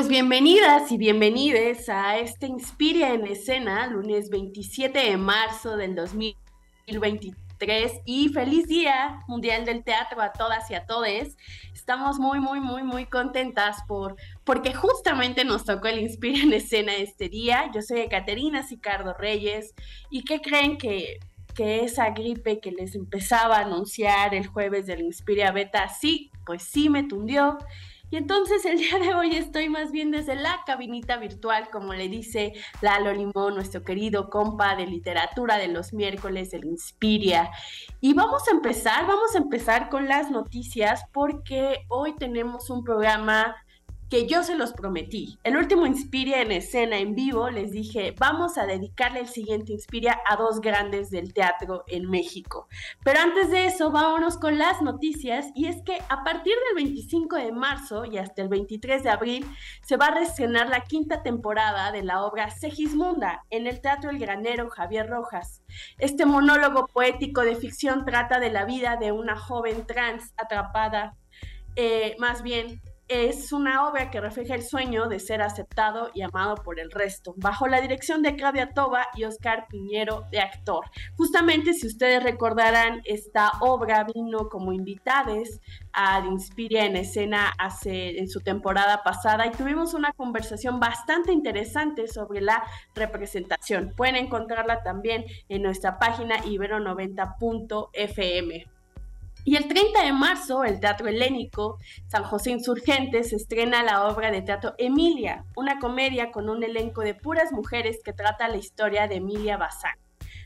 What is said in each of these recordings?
Pues bienvenidas y bienvenides a este Inspiria en Escena, lunes 27 de marzo del 2023 y feliz Día Mundial del Teatro a todas y a todes. Estamos muy, muy, muy, muy contentas por, porque justamente nos tocó el Inspiria en Escena este día. Yo soy Caterina Sicardo Reyes y ¿qué creen que que esa gripe que les empezaba a anunciar el jueves del Inspiria Beta, sí, pues sí me tundió y entonces el día de hoy estoy más bien desde la cabinita virtual, como le dice Lalo Limón, nuestro querido compa de literatura de los miércoles del Inspiria. Y vamos a empezar, vamos a empezar con las noticias porque hoy tenemos un programa que yo se los prometí. El último Inspiria en escena en vivo les dije, vamos a dedicarle el siguiente Inspiria a dos grandes del teatro en México. Pero antes de eso, vámonos con las noticias y es que a partir del 25 de marzo y hasta el 23 de abril se va a reestrenar la quinta temporada de la obra Segismunda en el Teatro El Granero Javier Rojas. Este monólogo poético de ficción trata de la vida de una joven trans atrapada eh, más bien es una obra que refleja el sueño de ser aceptado y amado por el resto, bajo la dirección de Claudia Toba y Oscar Piñero de actor. Justamente, si ustedes recordarán, esta obra vino como invitades a Inspiria en escena hace, en su temporada pasada y tuvimos una conversación bastante interesante sobre la representación. Pueden encontrarla también en nuestra página ibero90.fm. Y el 30 de marzo, el Teatro Helénico San José Insurgentes estrena la obra de teatro Emilia, una comedia con un elenco de puras mujeres que trata la historia de Emilia Bazán,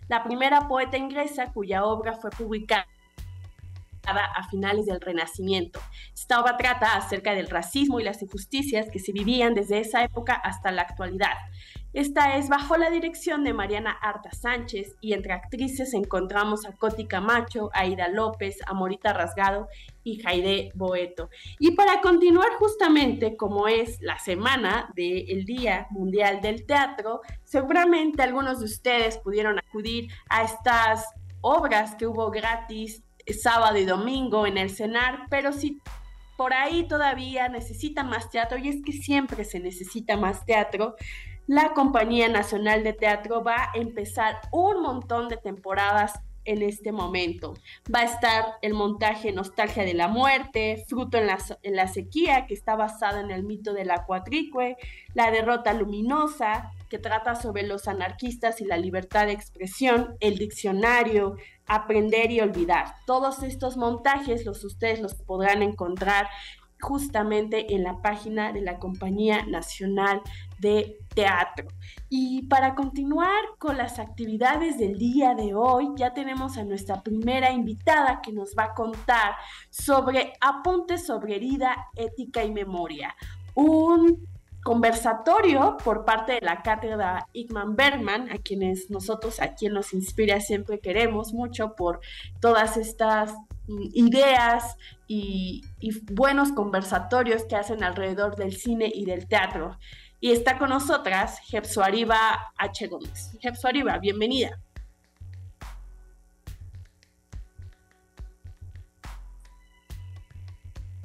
la primera poeta inglesa cuya obra fue publicada a finales del Renacimiento. Esta obra trata acerca del racismo y las injusticias que se vivían desde esa época hasta la actualidad. Esta es bajo la dirección de Mariana Arta Sánchez y entre actrices encontramos a Coti Camacho, Aida López, Amorita Rasgado y Jaide Boeto. Y para continuar justamente como es la semana del Día Mundial del Teatro, seguramente algunos de ustedes pudieron acudir a estas obras que hubo gratis sábado y domingo en el CENAR, pero si por ahí todavía necesitan más teatro, y es que siempre se necesita más teatro, la Compañía Nacional de Teatro va a empezar un montón de temporadas en este momento. Va a estar el montaje Nostalgia de la Muerte, Fruto en la, Sequía, que está basado en el mito de la cuatricue, La Derrota Luminosa, que trata sobre los anarquistas y la libertad de expresión, El Diccionario, Aprender y Olvidar. Todos estos montajes los ustedes los podrán encontrar justamente en la página de la Compañía Nacional de Teatro. Y para continuar con las actividades del día de hoy, ya tenemos a nuestra primera invitada que nos va a contar sobre apuntes sobre herida, ética y memoria. Un conversatorio por parte de la cátedra Igman Bergman, a quienes nosotros, a quien nos inspira, siempre queremos mucho por todas estas mm, ideas y, buenos conversatorios que hacen alrededor del cine y del teatro. Y está con nosotras Jepsuariba H. Gómez. Jepsuariba, bienvenida.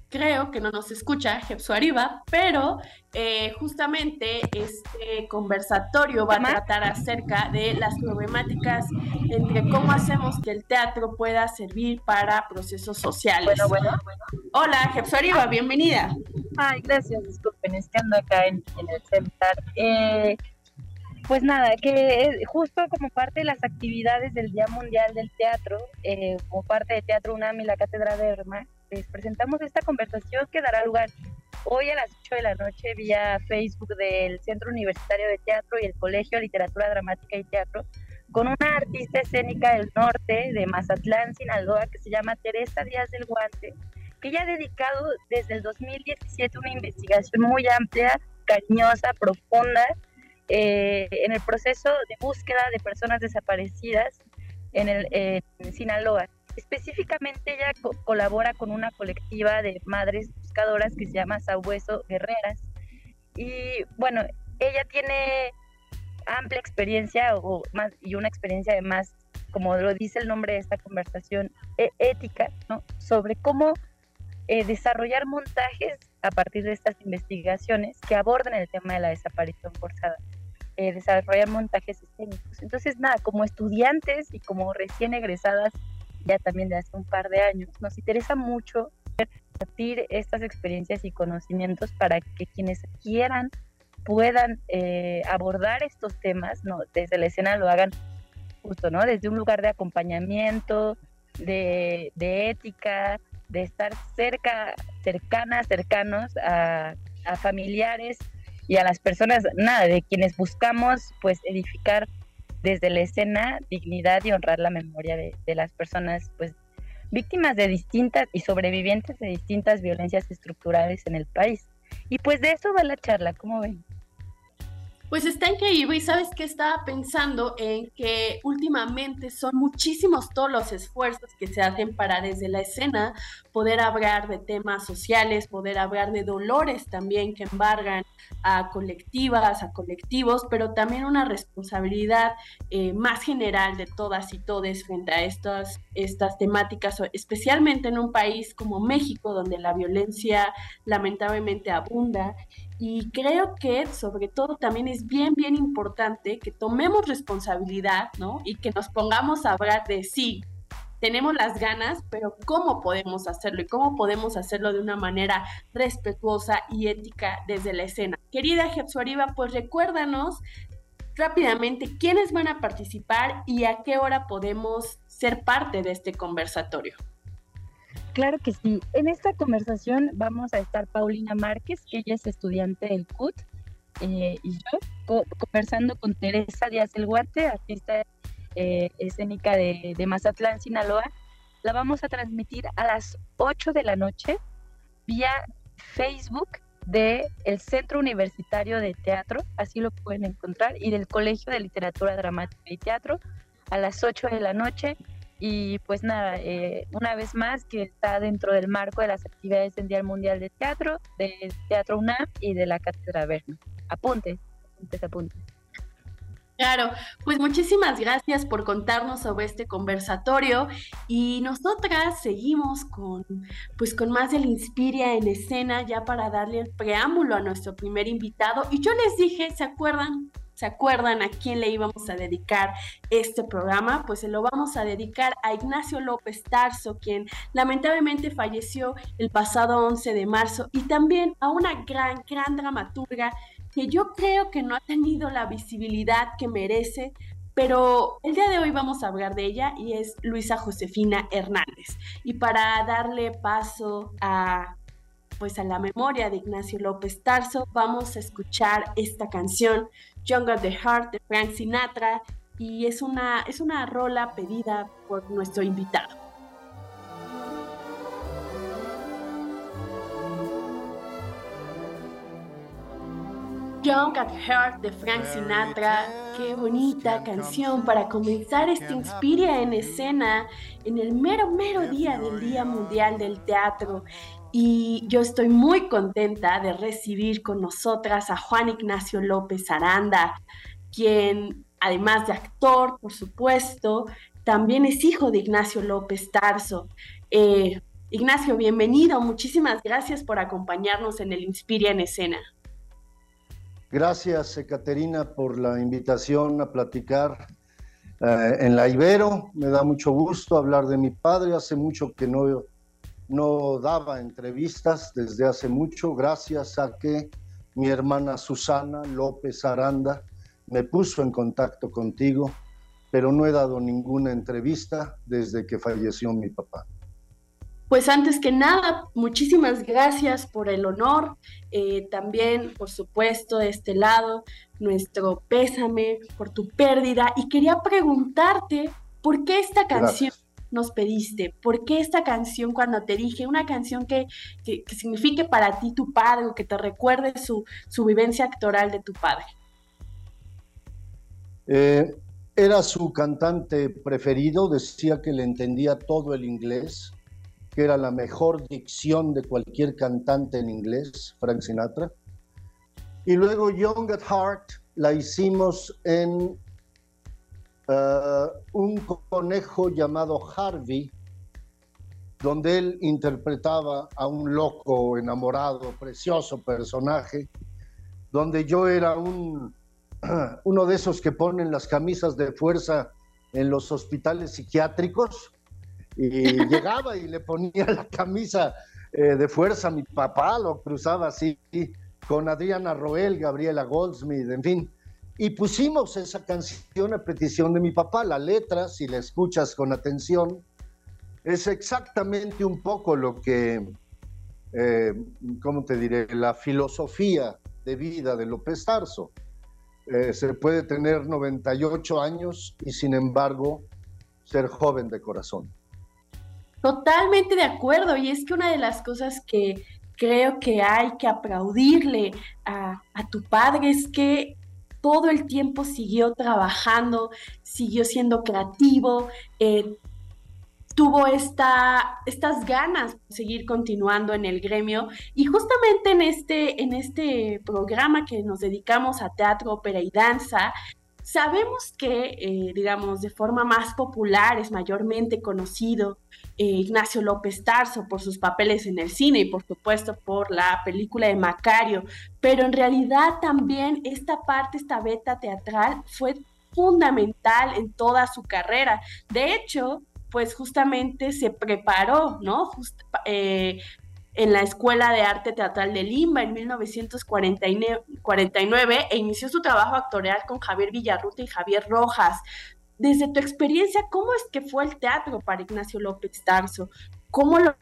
Creo que no nos escucha Jepsu Arriba, pero eh, justamente este conversatorio va a tratar acerca de las problemáticas entre cómo hacemos que el teatro pueda servir para procesos sociales. Bueno, bueno, bueno. Hola, Jepsu Arriba, bienvenida. Ay, gracias, disculpen, es que ando acá en, el centro. Eh, pues nada, que justo como parte de las actividades del Día Mundial del Teatro, eh, como parte de Teatro UNAM y la Cátedra de Herma, les presentamos esta conversación que dará lugar hoy a las 8 de la noche vía Facebook del Centro Universitario de Teatro y el Colegio de Literatura Dramática y Teatro con una artista escénica del norte de Mazatlán, Sinaloa, que se llama Teresa Díaz del Guante que ella ha dedicado desde el 2017 una investigación muy amplia, cañosa, profunda, eh, en el proceso de búsqueda de personas desaparecidas en, el, Sinaloa. Específicamente ella colabora con una colectiva de madres buscadoras que se llama Sabueso Guerreras. Y bueno, ella tiene amplia experiencia o más, y una experiencia además, como lo dice el nombre de esta conversación, e, ética, ¿no? sobre cómo eh, desarrollar montajes a partir de estas investigaciones que aborden el tema de la desaparición forzada, eh, desarrollar montajes escénicos. Entonces, nada, como estudiantes y como recién egresadas, ya también de hace un par de años, nos interesa mucho compartir estas experiencias y conocimientos para que quienes quieran puedan eh, abordar estos temas, ¿no? desde la escena lo hagan justo, ¿no? Desde un lugar de acompañamiento, de, ética, de estar cerca, cercanas, cercanos a, familiares y a las personas, nada, de quienes buscamos pues edificar desde la escena dignidad y honrar la memoria de, las personas pues víctimas de distintas y sobrevivientes de distintas violencias estructurales en el país. Y pues de eso va la charla, ¿cómo ven? Pues está increíble y sabes que estaba pensando en que últimamente son muchísimos todos los esfuerzos que se hacen para desde la escena poder hablar de temas sociales, poder hablar de dolores también que embargan a colectivas, a colectivos, pero también una responsabilidad eh, más general de todas y todes frente a estas, estas temáticas, especialmente en un país como México, donde la violencia lamentablemente abunda y creo que sobre todo también es bien, bien importante que tomemos responsabilidad, ¿no? Y que nos pongamos a hablar de sí, tenemos las ganas, pero ¿cómo podemos hacerlo? Y cómo podemos hacerlo de una manera respetuosa y ética desde la escena. Querida Jepsuariba, pues recuérdanos rápidamente quiénes van a participar y a qué hora podemos ser parte de este conversatorio. Claro que sí. En esta conversación vamos a estar Paulina Márquez, que ella es estudiante del CUT, eh, y yo conversando con Teresa Díaz del Guarte, artista eh, escénica de, Mazatlán, Sinaloa. La vamos a transmitir a las 8 de la noche vía Facebook del el Centro Universitario de Teatro, así lo pueden encontrar, y del Colegio de Literatura Dramática y Teatro a las 8 de la noche y pues nada, eh, una vez más que está dentro del marco de las actividades del Día Mundial de Teatro, del Teatro UNAM y de la Cátedra Berna. Apuntes, apuntes, apuntes. Claro, pues muchísimas gracias por contarnos sobre este conversatorio y nosotras seguimos con pues con más del Inspiria en escena ya para darle el preámbulo a nuestro primer invitado y yo les dije, ¿se acuerdan? ¿Se acuerdan a quién le íbamos a dedicar este programa? Pues se lo vamos a dedicar a Ignacio López Tarso, quien lamentablemente falleció el pasado 11 de marzo, y también a una gran, gran dramaturga que yo creo que no ha tenido la visibilidad que merece, pero el día de hoy vamos a hablar de ella y es Luisa Josefina Hernández. Y para darle paso a pues a la memoria de Ignacio López Tarso, vamos a escuchar esta canción Young the Heart de Frank Sinatra y es una, es una rola pedida por nuestro invitado. Young at Heart de Frank Sinatra. Qué bonita canción para comenzar este Inspiria en escena en el mero, mero día del Día Mundial del Teatro. Y yo estoy muy contenta de recibir con nosotras a Juan Ignacio López Aranda, quien, además de actor, por supuesto, también es hijo de Ignacio López Tarso. Eh, Ignacio, bienvenido. Muchísimas gracias por acompañarnos en el Inspiria en Escena. Gracias, Caterina, por la invitación a platicar eh, en la Ibero. Me da mucho gusto hablar de mi padre. Hace mucho que no no daba entrevistas desde hace mucho, gracias a que mi hermana Susana López Aranda me puso en contacto contigo, pero no he dado ninguna entrevista desde que falleció mi papá. Pues antes que nada, muchísimas gracias por el honor. Eh, también, por supuesto, de este lado, nuestro pésame por tu pérdida. Y quería preguntarte, ¿por qué esta canción? Nos pediste? ¿Por qué esta canción cuando te dije una canción que, que, signifique para ti tu padre o que te recuerde su, su vivencia actoral de tu padre? Eh, era su cantante preferido, decía que le entendía todo el inglés, que era la mejor dicción de cualquier cantante en inglés, Frank Sinatra. Y luego Young at Heart la hicimos en uh, un conejo llamado Harvey, donde él interpretaba a un loco, enamorado, precioso personaje, donde yo era un uno de esos que ponen las camisas de fuerza en los hospitales psiquiátricos y llegaba y le ponía la camisa eh, de fuerza a mi papá, lo cruzaba así con Adriana Roel, Gabriela Goldsmith, en fin. Y pusimos esa canción a petición de mi papá. La letra, si la escuchas con atención, es exactamente un poco lo que, eh, ¿cómo te diré?, la filosofía de vida de López Tarso. Eh, se puede tener 98 años y sin embargo ser joven de corazón. Totalmente de acuerdo. Y es que una de las cosas que creo que hay que aplaudirle a, tu padre es que todo el tiempo siguió trabajando, siguió siendo creativo, eh, tuvo esta, estas ganas de seguir continuando en el gremio. Y justamente en este, en este programa que nos dedicamos a teatro, ópera y danza, sabemos que, eh, digamos, de forma más popular es mayormente conocido eh, Ignacio López Tarso por sus papeles en el cine y por supuesto por la película de Macario, pero en realidad también esta parte, esta beta teatral fue fundamental en toda su carrera. De hecho, pues justamente se preparó, ¿no? Eh, en la Escuela de Arte Teatral de Lima en 1949 e inició su trabajo actorial con Javier Villarruta y Javier Rojas. Desde tu experiencia, ¿cómo es que fue el teatro para Ignacio López Tarso? ¿Cómo lo,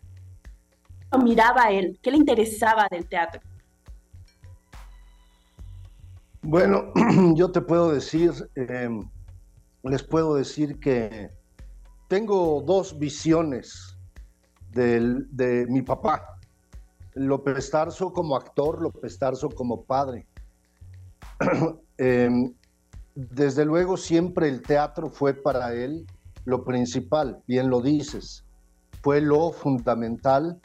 miraba él? ¿Qué le interesaba del teatro? Bueno, yo te puedo decir, em, les puedo decir que tengo dos visiones de mi papá. López Tarso como actor, López Tarso como padre. Em, desde luego siempre el teatro fue para él lo principal, bien lo dices, fue lo fundamental,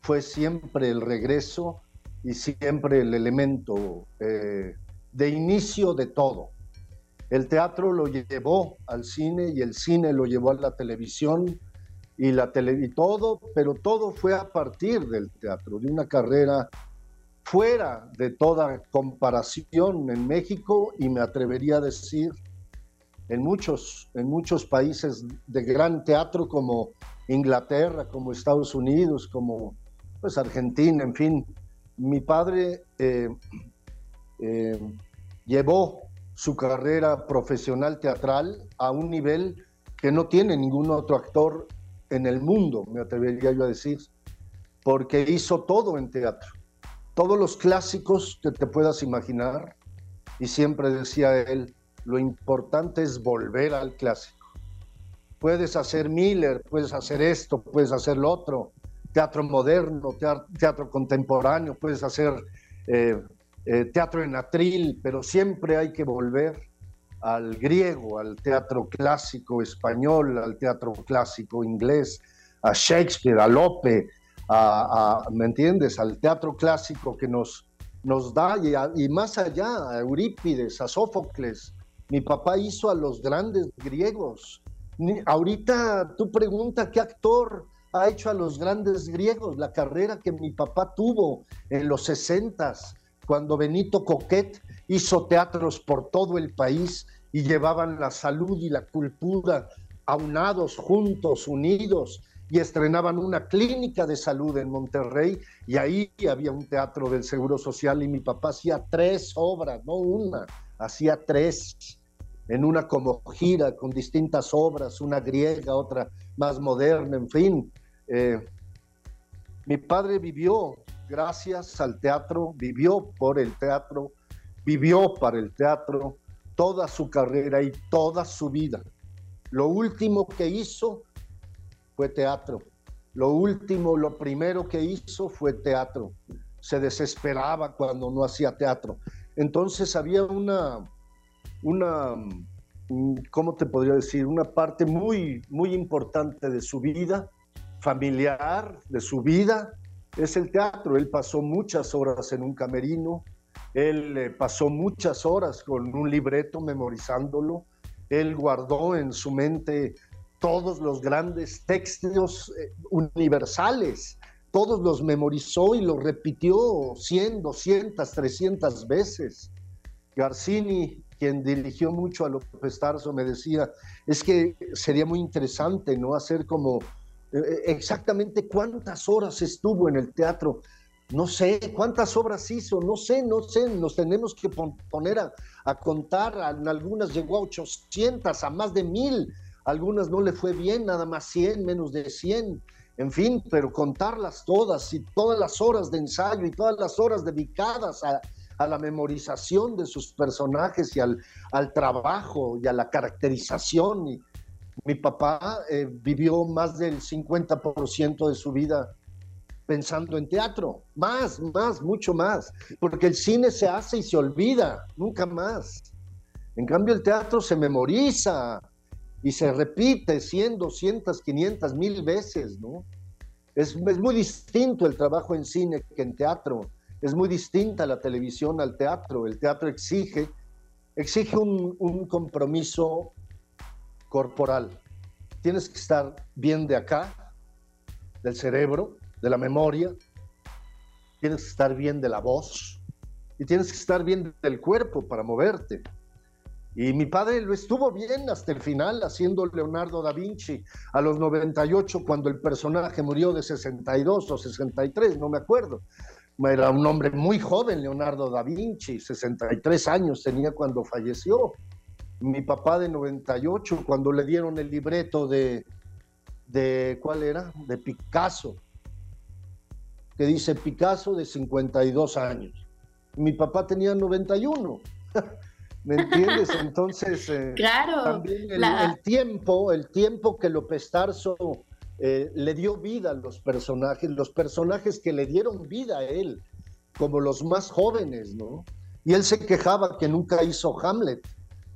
fue siempre el regreso y siempre el elemento eh, de inicio de todo. El teatro lo llevó al cine y el cine lo llevó a la televisión y, la tele, y todo, pero todo fue a partir del teatro, de una carrera fuera de toda comparación en México y me atrevería a decir en muchos, en muchos países de gran teatro como Inglaterra, como Estados Unidos, como pues Argentina, en fin. Mi padre eh, eh, llevó su carrera profesional teatral a un nivel que no tiene ningún otro actor en el mundo, me atrevería yo a decir, porque hizo todo en teatro, todos los clásicos que te puedas imaginar, y siempre decía él, lo importante es volver al clásico. Puedes hacer Miller, puedes hacer esto, puedes hacer lo otro, teatro moderno, teatro, contemporáneo, puedes hacer eh, eh, teatro en atril, pero siempre hay que volver al griego, al teatro clásico español, al teatro clásico inglés, a Shakespeare, a Lope, ¿me entiendes?, al teatro clásico que nos, nos da, y, más allá, a Eurípides, a Sófocles. Mi papá hizo a los grandes griegos. ahorita tú preguntas qué actor ha hecho a los grandes griegos, la carrera que mi papá tuvo en los sesentas, cuando Benito Coquet hizo teatros por todo el país y llevaban la salud y la cultura aunados, juntos, unidos, y estrenaban una clínica de salud en Monterrey y ahí había un teatro del Seguro Social y mi papá hacía tres obras, no una, hacía tres en una como gira con distintas obras, una griega, otra más moderna, en fin. Eh, mi padre vivió gracias al teatro, vivió por el teatro, vivió para el teatro toda su carrera y toda su vida. Lo último que hizo fue teatro. Lo último, lo primero que hizo fue teatro. Se desesperaba cuando no hacía teatro. Entonces había una, una, mm, ¿cómo te podría decir? Una parte muy, muy importante de su vida, familiar, de su vida, es el teatro. Él pasó muchas horas en un camerino, él eh, pasó muchas horas con un libreto memorizándolo, él guardó en su mente todos los grandes textos eh, universales, todos los memorizó y los repitió 100, 200, 300 veces. Garcini, quien dirigió mucho a López Tarso, me decía, es que sería muy interesante, ¿no? Hacer como exactamente cuántas horas estuvo en el teatro. No sé cuántas obras hizo, no sé, no sé, nos tenemos que poner a, contar, en algunas llegó a 800, a más de mil, algunas no le fue bien, nada más 100, menos de 100, en fin, pero contarlas todas y todas las horas de ensayo y todas las horas dedicadas a, la memorización de sus personajes y al, al, trabajo y a la caracterización. Y mi papá eh, vivió más del 50% de su vida pensando en teatro, más, más, mucho más, porque el cine se hace y se olvida, nunca más. En cambio, el teatro se memoriza, y se repite 100, 200, 500, mil veces, ¿no? Es, muy distinto el trabajo en cine que en teatro, es muy distinta la televisión al teatro. El teatro exige, exige un compromiso corporal. Tienes que estar bien de acá, del cerebro, de la memoria, tienes que estar bien de la voz y tienes que estar bien del cuerpo para moverte. Y mi padre lo estuvo bien hasta el final haciendo Leonardo da Vinci a los 98 cuando el personaje murió de 62 o 63, no me acuerdo. Era un hombre muy joven, Leonardo da Vinci, 63 años tenía cuando falleció. Mi papá de 98, cuando le dieron el libreto de, de ¿cuál era? De Picasso, que dice Picasso de 52 años. Mi papá tenía 91. ¿Me entiendes? Entonces, eh, claro, también el, tiempo, el tiempo que López Tarso eh, le dio vida a los personajes, los personajes que le dieron vida a él, como los más jóvenes, ¿no? Y él se quejaba que nunca hizo Hamlet,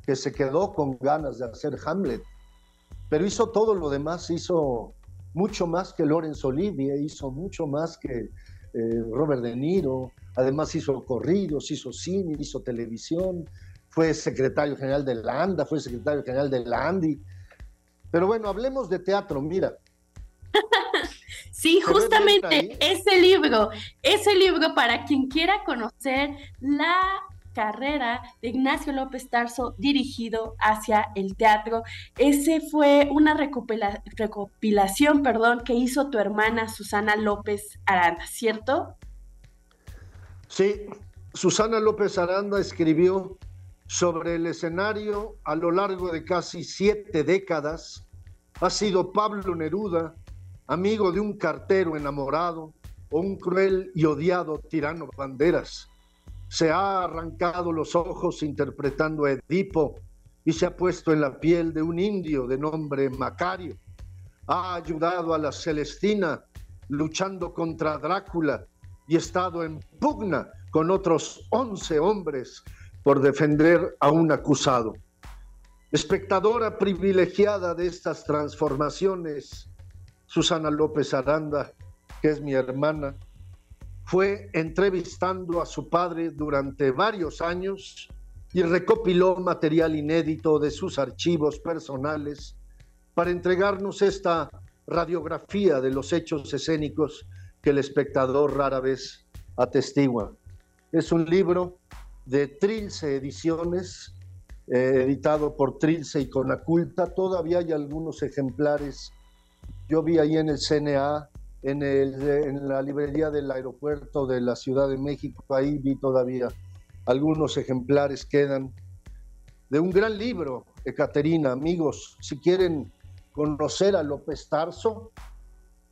que se quedó con ganas de hacer Hamlet, pero hizo todo lo demás, hizo mucho más que Lorenzo Olivier, hizo mucho más que eh, Robert De Niro, además hizo corridos, hizo cine, hizo televisión, fue secretario general de la ANDA, fue secretario general de la ANDI. Pero bueno, hablemos de teatro, mira. sí, justamente ese libro, ese libro para quien quiera conocer la carrera de Ignacio López Tarso dirigido hacia el teatro. Ese fue una recopilación, perdón, que hizo tu hermana Susana López Aranda, ¿cierto? Sí, Susana López Aranda escribió sobre el escenario a lo largo de casi siete décadas ha sido Pablo Neruda, amigo de un cartero enamorado o un cruel y odiado tirano banderas. Se ha arrancado los ojos interpretando a Edipo y se ha puesto en la piel de un indio de nombre Macario. Ha ayudado a la Celestina luchando contra Drácula y estado en pugna con otros once hombres por defender a un acusado. Espectadora privilegiada de estas transformaciones, Susana López Aranda, que es mi hermana, fue entrevistando a su padre durante varios años y recopiló material inédito de sus archivos personales para entregarnos esta radiografía de los hechos escénicos que el espectador rara vez atestigua. Es un libro de Trilce Ediciones, eh, editado por Trilce y Conaculta. Todavía hay algunos ejemplares. Yo vi ahí en el CNA, en, el, en la librería del aeropuerto de la Ciudad de México, ahí vi todavía algunos ejemplares quedan de un gran libro, Ecaterina. Amigos, si quieren conocer a López Tarso,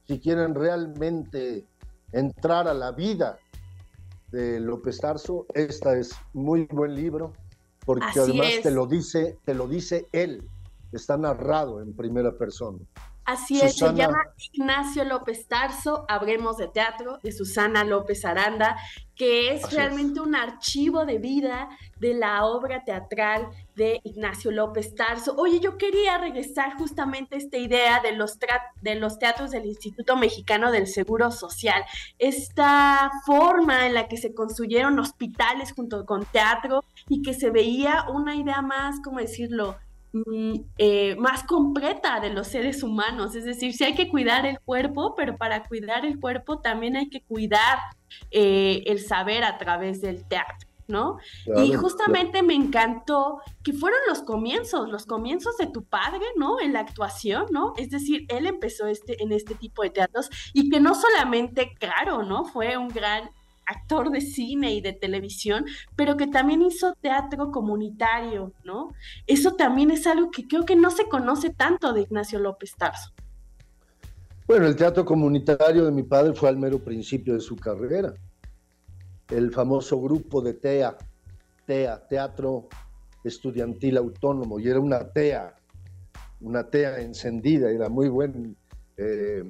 si quieren realmente entrar a la vida de López Tarso. Esta es muy buen libro porque además te lo dice, te lo dice él. Está narrado en primera persona. Así es, se llama Ignacio López Tarso, Habremos de Teatro, de Susana López Aranda, que es realmente un archivo de vida de la obra teatral de Ignacio López Tarso. Oye, yo quería regresar justamente a esta idea de los, de los teatros del Instituto Mexicano del Seguro Social, esta forma en la que se construyeron hospitales junto con teatro y que se veía una idea más, ¿cómo decirlo?, eh, más completa de los seres humanos. Es decir, sí hay que cuidar el cuerpo, pero para cuidar el cuerpo también hay que cuidar eh, el saber a través del teatro. ¿no? y justamente me encantó que fueron los comienzos, los comienzos de tu padre, ¿no? En la actuación, ¿no? Es decir, él empezó este, en este tipo de teatros y que no solamente, claro, ¿no? Fue un gran actor de cine y de televisión, pero que también hizo teatro comunitario, ¿no? Eso también es algo que creo que no se conoce tanto de Ignacio López Tarso. Bueno, el teatro comunitario de mi padre fue al mero principio de su carrera. El famoso grupo de TEA, TEA, Teatro Estudiantil Autónomo, y era una TEA, una TEA encendida, era muy buen eh,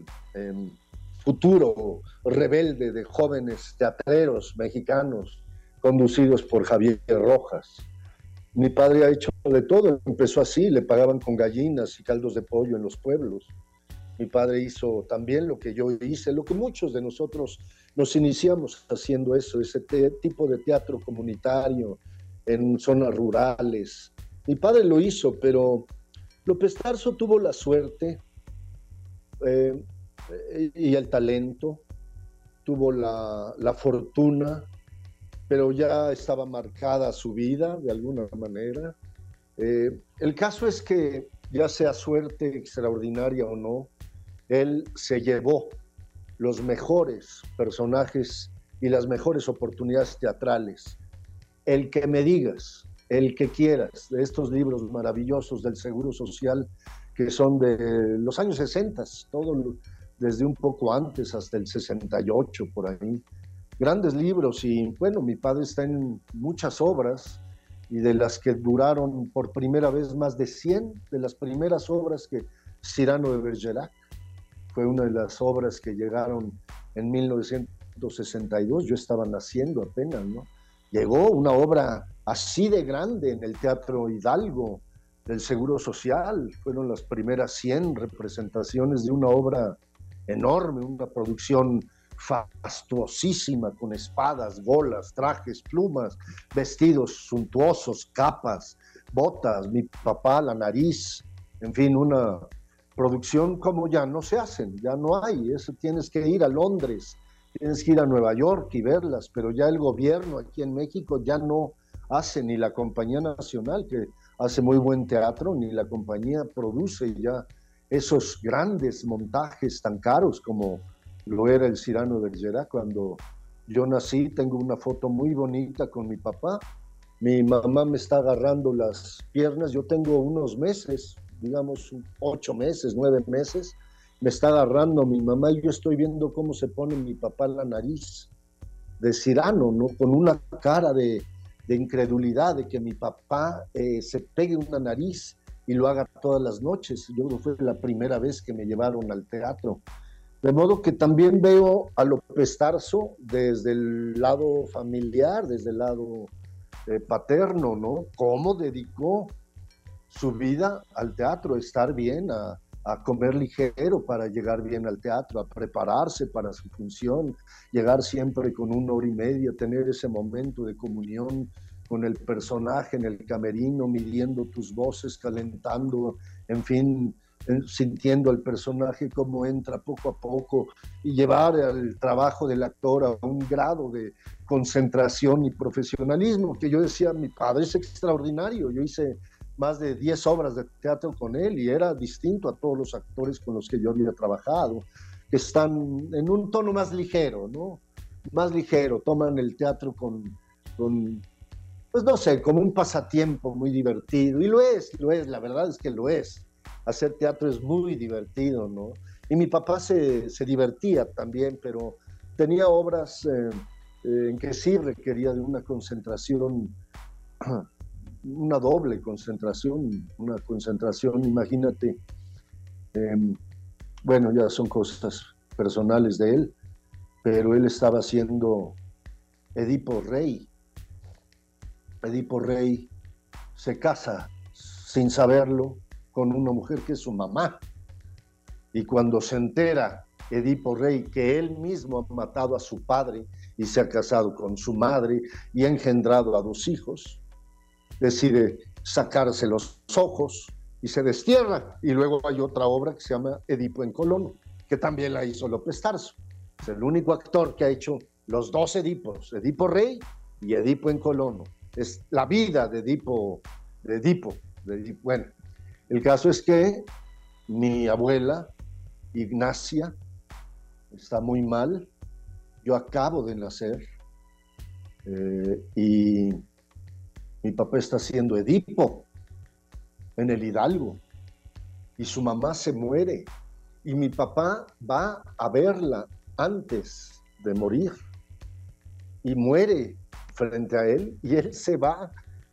futuro rebelde de jóvenes teatreros mexicanos conducidos por Javier Rojas. Mi padre ha hecho de todo, empezó así, le pagaban con gallinas y caldos de pollo en los pueblos. Mi padre hizo también lo que yo hice, lo que muchos de nosotros nos iniciamos haciendo eso, ese tipo de teatro comunitario en zonas rurales. Mi padre lo hizo, pero López Tarso tuvo la suerte eh, y el talento, tuvo la, fortuna, pero ya estaba marcada su vida de alguna manera. Eh, el caso es que, ya sea suerte extraordinaria o no, él se llevó los mejores personajes y las mejores oportunidades teatrales. El que me digas, el que quieras, de estos libros maravillosos del Seguro Social, que son de los años 60, todo desde un poco antes hasta el 68 por ahí. Grandes libros y bueno, mi padre está en muchas obras y de las que duraron por primera vez más de 100 de las primeras obras que Cyrano de Bergerac fue una de las obras que llegaron en 1962, yo estaba naciendo apenas, ¿no? Llegó una obra así de grande en el Teatro Hidalgo del Seguro Social, fueron las primeras 100 representaciones de una obra enorme, una producción fastuosísima con espadas, golas, trajes, plumas, vestidos suntuosos, capas, botas, mi papá, la nariz, en fin, una producción como ya no se hacen, ya no hay, eso tienes que ir a Londres, tienes que ir a Nueva York y verlas, pero ya el gobierno aquí en México ya no hace ni la compañía nacional que hace muy buen teatro, ni la compañía produce ya esos grandes montajes tan caros como lo era el Cirano de Bergerac cuando yo nací. Tengo una foto muy bonita con mi papá. Mi mamá me está agarrando las piernas. Yo tengo unos meses, digamos ocho meses, nueve meses. Me está agarrando mi mamá y yo estoy viendo cómo se pone mi papá la nariz de Cirano, ¿no? Con una cara de, incredulidad de que mi papá eh, se pegue una nariz y lo haga todas las noches. Yo creo que fue la primera vez que me llevaron al teatro. De modo que también veo a López Tarso desde el lado familiar, desde el lado eh, paterno, ¿no? Cómo dedicó su vida al teatro, estar bien, a, a comer ligero para llegar bien al teatro, a prepararse para su función, llegar siempre con una hora y media, tener ese momento de comunión con el personaje en el camerino, midiendo tus voces, calentando, en fin, sintiendo al personaje cómo entra poco a poco y llevar el trabajo del actor a un grado de concentración y profesionalismo, que yo decía, mi padre es extraordinario, yo hice más de 10 obras de teatro con él y era distinto a todos los actores con los que yo había trabajado, que están en un tono más ligero, ¿no? Más ligero, toman el teatro con, con pues no sé, como un pasatiempo muy divertido. Y lo es, lo es, la verdad es que lo es. Hacer teatro es muy divertido, ¿no? Y mi papá se, se divertía también, pero tenía obras eh, eh, en que sí requería de una concentración, una doble concentración, una concentración, imagínate, em, bueno, ya son cosas personales de él, pero él estaba haciendo Edipo Rey. Edipo Rey se casa sin saberlo con una mujer que es su mamá. Y cuando se entera Edipo Rey que él mismo ha matado a su padre y se ha casado con su madre y ha engendrado a dos hijos, decide sacarse los ojos y se destierra. Y luego hay otra obra que se llama Edipo en Colono, que también la hizo López Tarso. Es el único actor que ha hecho los dos Edipos, Edipo Rey y Edipo en Colono. Es la vida de Edipo, de Edipo. Bueno, el caso es que mi abuela, Ignacia, está muy mal. Yo acabo de nacer eh, y mi papá está haciendo Edipo en el Hidalgo y su mamá se muere y mi papá va a verla antes de morir y muere frente a él y él se va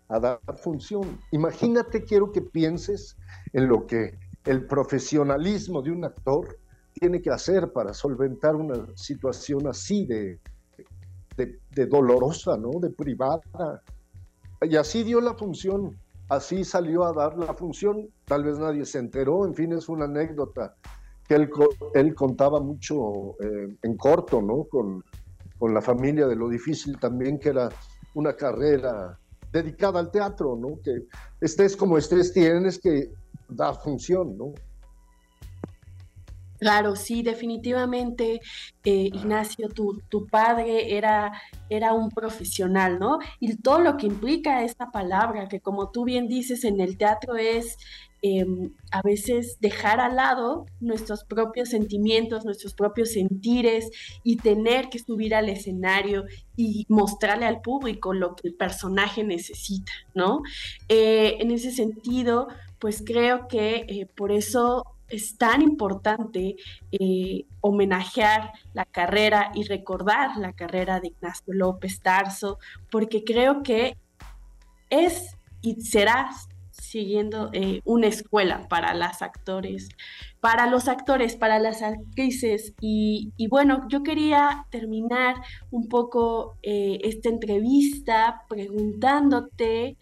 a dar función. Imagínate, quiero que pienses en lo que el profesionalismo de un actor tiene que hacer para solventar una situación así de, de, dolorosa, ¿no? De privada. Y así dio la función así salió a dar la función, tal vez nadie se enteró, en fin, es una anécdota que él, él contaba mucho eh, en corto, ¿no? Con, con la familia de lo difícil también que era una carrera dedicada al teatro, ¿no? Que estés como estés, tienes que dar función, ¿no? Claro, sí, definitivamente, eh, Ignacio, tu, tu padre era, era, un profesional, ¿no? Y todo lo que implica esta palabra, que como tú bien dices, en el teatro es em, a veces dejar al lado nuestros propios sentimientos, nuestros propios sentires y tener que subir al escenario y mostrarle al público lo que el personaje necesita, ¿no? Eh, en ese sentido, pues creo que eh, por eso es tan importante eh, homenajear la carrera y recordar la carrera de Ignacio López Tarso, porque creo que es y será siguiendo eh, una escuela para las actores, para los actores, para las actrices. Y, bueno, yo quería terminar un poco eh, esta entrevista preguntándote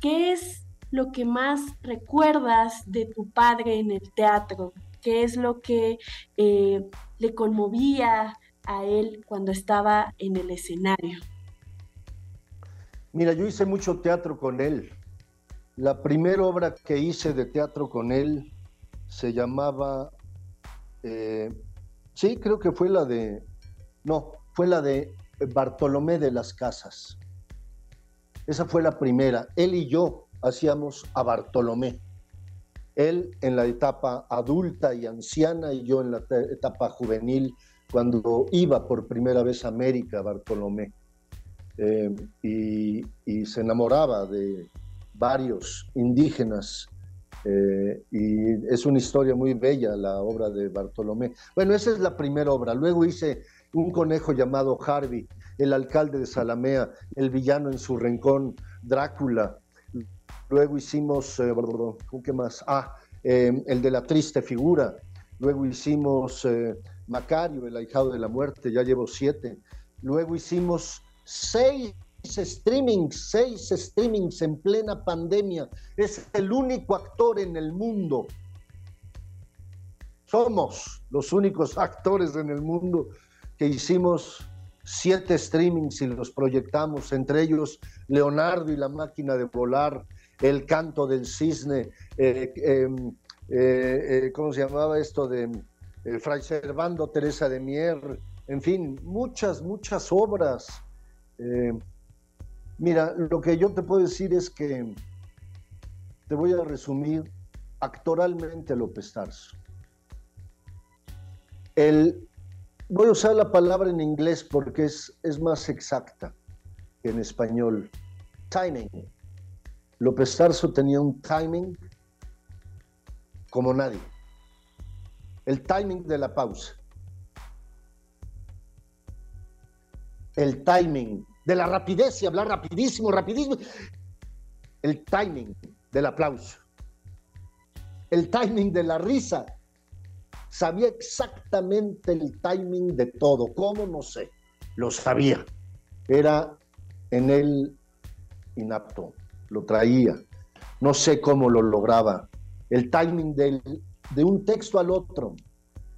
qué es lo que más recuerdas de tu padre en el teatro? ¿Qué es lo que eh, le conmovía a él cuando estaba en el escenario? Mira, yo hice mucho teatro con él. La primera obra que hice de teatro con él se llamaba, eh, sí, creo que fue la de, no, fue la de Bartolomé de las Casas. Esa fue la primera. Él y yo hacíamos a Bartolomé. Él en la etapa adulta y anciana y yo en la etapa juvenil, cuando iba por primera vez a América, Bartolomé. Eh, y, se enamoraba de varios indígenas. Eh, y es una historia muy bella la obra de Bartolomé. Bueno, esa es la primera obra. Luego hice un conejo llamado Harvey, el alcalde de Salamea, el villano en su rincón, Drácula, Luego hicimos, eh, qué más? Ah, eh, el de la triste figura. Luego hicimos Macario, el ahijado de la muerte, ya llevo siete. Luego hicimos seis streamings, seis streamings en plena pandemia. Es el único actor en el mundo. Somos los únicos actores en el mundo que hicimos siete streamings y los proyectamos, entre ellos Leonardo y la máquina de volar, el canto del cisne, eh, em, eh, eh, ¿cómo se llamaba esto? de Fray Servando Teresa de Mier, en fin, muchas, muchas obras. Mira, lo que yo te puedo decir es que te voy a resumir actoralmente López Tarso. El, voy a usar la palabra en inglés porque es, es más exacta que en español. Timing López Tarso tenía un timing como nadie. El timing de la pausa. El timing de la rapidez y hablar rapidísimo, rapidísimo. El timing del aplauso. El timing de la risa sabía exactamente el timing de todo. ¿Cómo? No sé. Lo sabía. Era en él inapto. Lo traía. No sé cómo lo lograba. El timing del, de un texto al otro.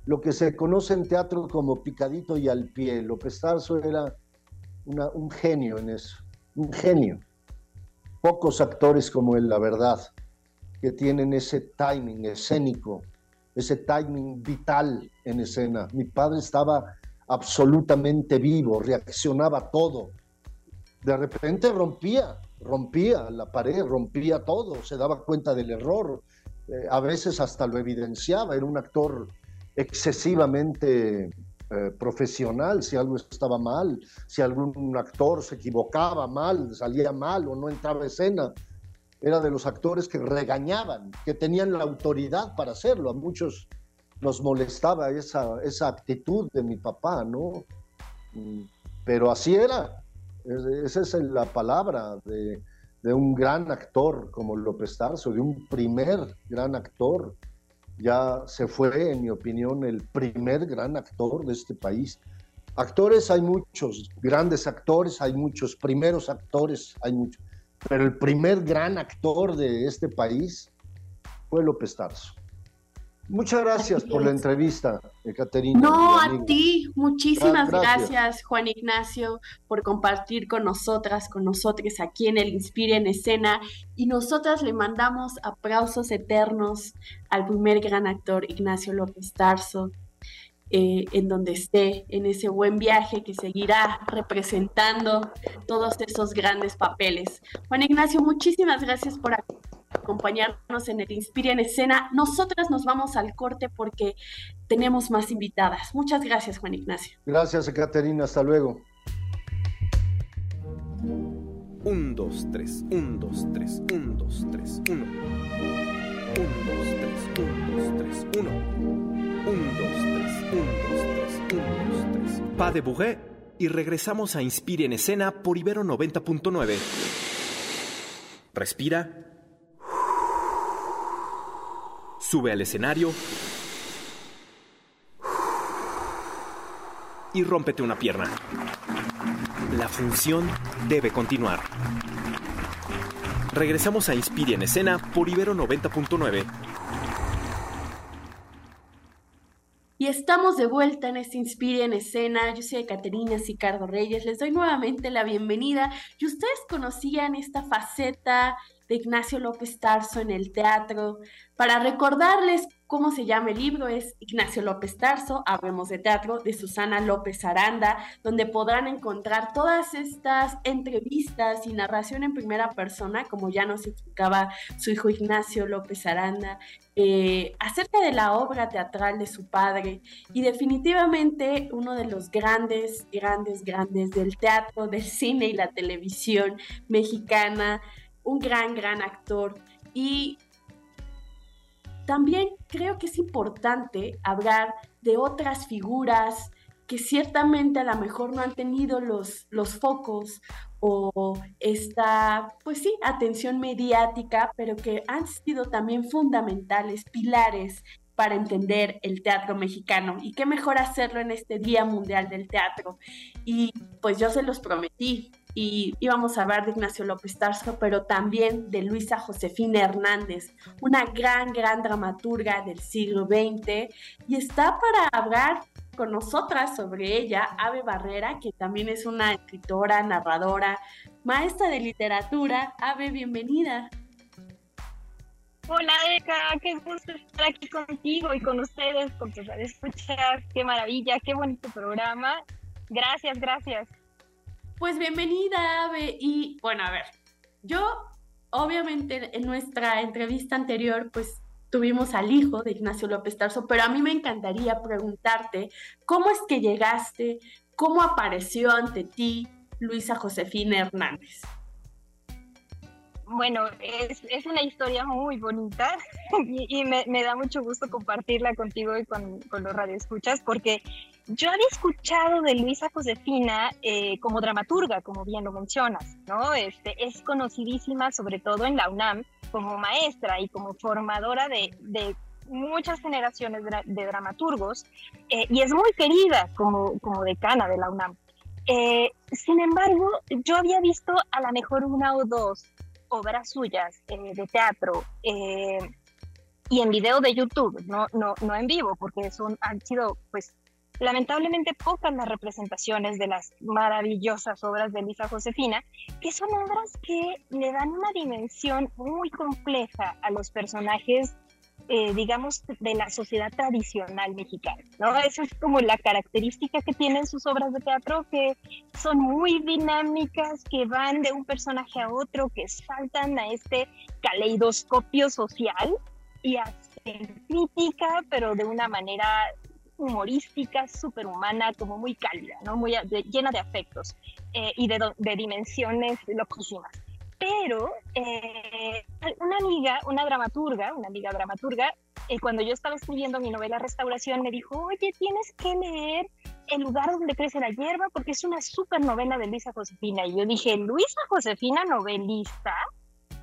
Lo que se conoce en teatro como picadito y al pie. López Tarso era un genio en eso. Un genio. Pocos actores como él, la verdad, que tienen ese timing escénico ese timing vital en escena. Mi padre estaba absolutamente vivo, reaccionaba todo. De repente rompía, rompía la pared, rompía todo, se daba cuenta del error, eh, a veces hasta lo evidenciaba, era un actor excesivamente eh, profesional, si algo estaba mal, si algún actor se equivocaba mal, salía mal o no entraba escena, era de los actores que regañaban, que tenían la autoridad para hacerlo. A muchos nos molestaba esa, esa actitud de mi papá, ¿no? Mm, pero así era. Esa es la palabra de, de un gran actor como López Tarso, de un primer gran actor. Ya se fue, en mi opinión, el primer gran actor de este país. Actores hay muchos, grandes actores, hay muchos, primeros actores hay muchos pero el primer gran actor de este país fue López Tarso. Muchas gracias por la entrevista, Caterina. No, a ti. Muchísimas gracias. Juan Ignacio, por compartir con nosotras, con nosotros aquí en el Inspire en Escena. Y nosotras le mandamos aplausos eternos al primer gran actor, Ignacio López Tarso. Eh, en donde esté, en ese buen viaje que seguirá representando todos esos grandes papeles. Juan Ignacio, muchísimas gracias por acompañarnos en el Inspire en Escena. Nosotras nos vamos al corte porque tenemos más invitadas. Muchas gracias, Juan Ignacio. Gracias, Caterina. Hasta luego. Un, dos, tres, un, dos, tres, un, dos, tres, uno. Un, dos, tres, un, dos, tres, uno. 1, 2, 3, 1, 2, 3, 1, 2, 3. Pa de Bourget y regresamos a Inspire en Escena por Ibero 90.9. Respira. Sube al escenario. Y rómpete una pierna. La función debe continuar. Regresamos a Inspire en Escena por Ibero 90.9. Y estamos de vuelta en este Inspire en Escena. Yo soy Caterina Sicardo Reyes. Les doy nuevamente la bienvenida. ¿Y ustedes conocían esta faceta de Ignacio López Tarso en el teatro? Para recordarles cómo se llama el libro, es Ignacio López Tarso, Hablemos de Teatro, de Susana López Aranda, donde podrán encontrar todas estas entrevistas y narración en primera persona, como ya nos explicaba su hijo Ignacio López Aranda, eh, acerca de la obra teatral de su padre y definitivamente uno de los grandes, grandes, grandes del teatro, del cine y la televisión mexicana, un gran, gran actor. Y también creo que es importante hablar de otras figuras que ciertamente a lo mejor no han tenido los, los focos o esta, pues sí, atención mediática, pero que han sido también fundamentales, pilares para entender el teatro mexicano. Y qué mejor hacerlo en este Día Mundial del Teatro. Y pues yo se los prometí. Y íbamos a hablar de Ignacio López Tarso, pero también de Luisa Josefina Hernández, una gran, gran dramaturga del siglo XX. Y está para hablar con nosotras sobre ella Ave Barrera, que también es una escritora, narradora, maestra de literatura. Ave, bienvenida. Hola Eka, qué gusto estar aquí contigo y con ustedes, con tus escuchar, qué maravilla, qué bonito programa. Gracias, gracias. Pues bienvenida, Ave. Y bueno, a ver, yo obviamente en nuestra entrevista anterior, pues tuvimos al hijo de Ignacio López Tarso, pero a mí me encantaría preguntarte cómo es que llegaste, cómo apareció ante ti Luisa Josefina Hernández. Bueno, es, una historia muy bonita y, me, da mucho gusto compartirla contigo y con, con los radioescuchas porque yo había escuchado de Luisa Josefina eh, como dramaturga, como bien lo mencionas, ¿no? Este, es conocidísima sobre todo en la UNAM como maestra y como formadora de, muchas generaciones de, dramaturgos eh, y es muy querida como, como decana de la UNAM. Eh, sin embargo, yo había visto a lo mejor una o dos obras suyas eh, de teatro y en video de YouTube, no, no, no en vivo, porque son, han sido pues lamentablemente pocas las representaciones de las maravillosas obras de Lisa Josefina, que son obras que le dan una dimensión muy compleja a los personajes, eh, digamos, de la sociedad tradicional mexicana. ¿no? Esa es como la característica que tienen sus obras de teatro, que son muy dinámicas, que van de un personaje a otro, que saltan a este caleidoscopio social y hacen crítica, pero de una manera humorística, superhumana, como muy cálida, ¿no? muy llena de afectos eh, y de, de, dimensiones loquísimas. Pero eh, una amiga, una dramaturga, una amiga dramaturga, eh, cuando yo estaba escribiendo mi novela Restauración, me dijo, oye, tienes que leer El lugar donde crece la hierba porque es una super novela de Luisa Josefina. Y yo dije, Luisa Josefina novelista,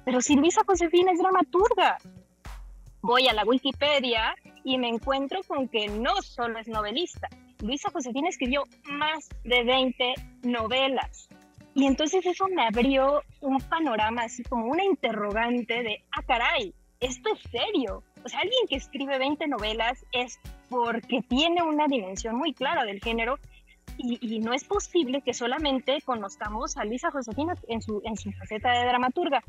pero si Luisa Josefina es dramaturga. Voy a la Wikipedia y me encuentro con que no solo es novelista. Luisa Josefina escribió más de 20 novelas. Y entonces eso me abrió un panorama, así como una interrogante de, ah, caray, esto es serio. O sea, alguien que escribe 20 novelas es porque tiene una dimensión muy clara del género y, no es posible que solamente conozcamos a Luisa Josefina en su, en su faceta de dramaturga.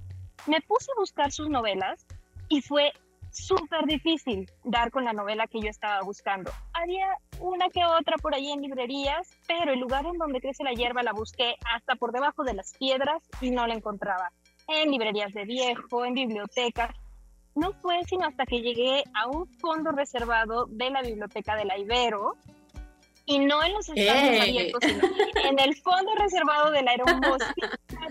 Me puse a buscar sus novelas y fue súper difícil dar con la novela que yo estaba buscando. Había una que otra por ahí en librerías, pero el lugar en donde crece la hierba la busqué hasta por debajo de las piedras y no la encontraba. En librerías de viejo, en bibliotecas. No fue sino hasta que llegué a un fondo reservado de la biblioteca de la Ibero, y no en los espacios eh. abiertos, sino en el fondo reservado de la hermosa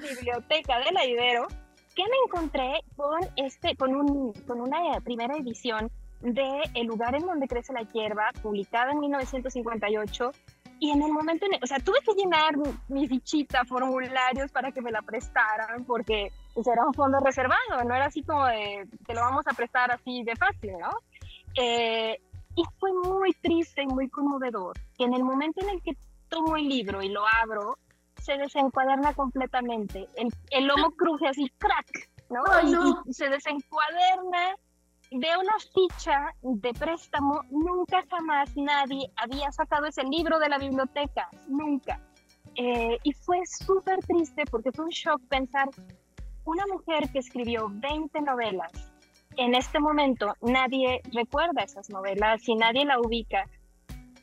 biblioteca de la Ibero, que me encontré con, este, con, un, con una primera edición de El lugar en donde crece la hierba, publicada en 1958. Y en el momento, en o sea, tuve que llenar mi, fichita, formularios para que me la prestaran, porque pues, era un fondo reservado, no era así como de, te lo vamos a prestar así de fácil, ¿no? Eh, y fue muy triste y muy conmovedor, que en el momento en el que tomo el libro y lo abro, se desencuaderna completamente. El, el lomo cruje así, crack, ¿no? Y, se desencuaderna. Veo una ficha de préstamo. Nunca jamás nadie había sacado ese libro de la biblioteca. Nunca. Eh, y fue súper triste porque fue un shock pensar una mujer que escribió 20 novelas. En este momento nadie recuerda esas novelas y nadie la ubica.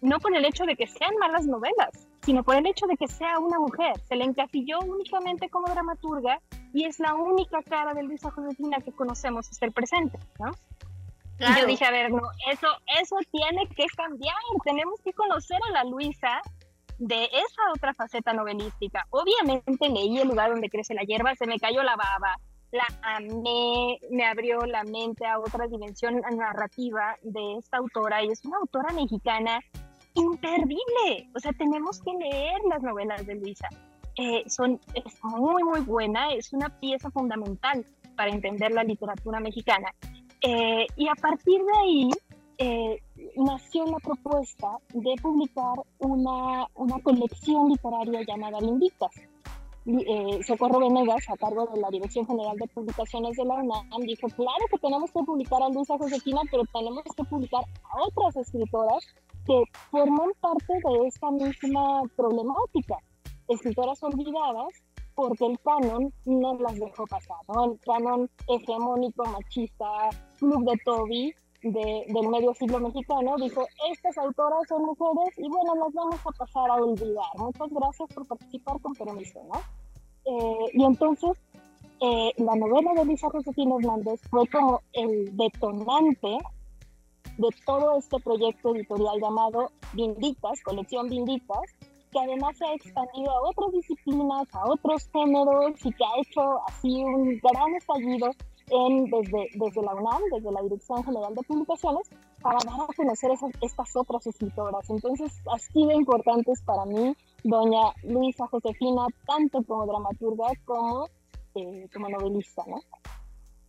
No por el hecho de que sean malas novelas, sino por el hecho de que sea una mujer. Se le encasilló únicamente como dramaturga y es la única cara de Luisa Josefina que conocemos hasta el presente, ¿no? Y yo dije, a ver, no, eso, eso tiene que cambiar, tenemos que conocer a la Luisa de esa otra faceta novelística. Obviamente leí El lugar donde crece la hierba, se me cayó la baba, la amé, me abrió la mente a otra dimensión narrativa de esta autora y es una autora mexicana imperdible. O sea, tenemos que leer las novelas de Luisa. Eh, son, es muy, muy buena, es una pieza fundamental para entender la literatura mexicana. Eh, y a partir de ahí eh, nació la propuesta de publicar una, una colección literaria llamada Linditas. Socorro Venegas, a cargo de la Dirección General de Publicaciones de la UNAM, dijo, claro que tenemos que publicar a Luisa Josefina, pero tenemos que publicar a otras escritoras que forman parte de esta misma problemática. Escritoras olvidadas porque el canon no las dejó pasar. El canon hegemónico, machista, club de Toby de, del medio siglo mexicano dijo, estas autoras son mujeres y bueno, las vamos a pasar a olvidar. Muchas gracias por participar con permiso, ¿no? Eh, y entonces, eh, la novela de Lisa Josefina Hernández fue como el detonante de todo este proyecto editorial llamado Vinditas, colección Vinditas, que además se ha expandido a otras disciplinas, a otros géneros y que ha hecho así un gran estallido en, desde, desde la UNAM, desde la Dirección General de Publicaciones, para dar a conocer esas, estas otras escritoras. Entonces, ha sido importantes para mí doña Luisa Josefina, tanto como dramaturga como, eh, como novelista, ¿no?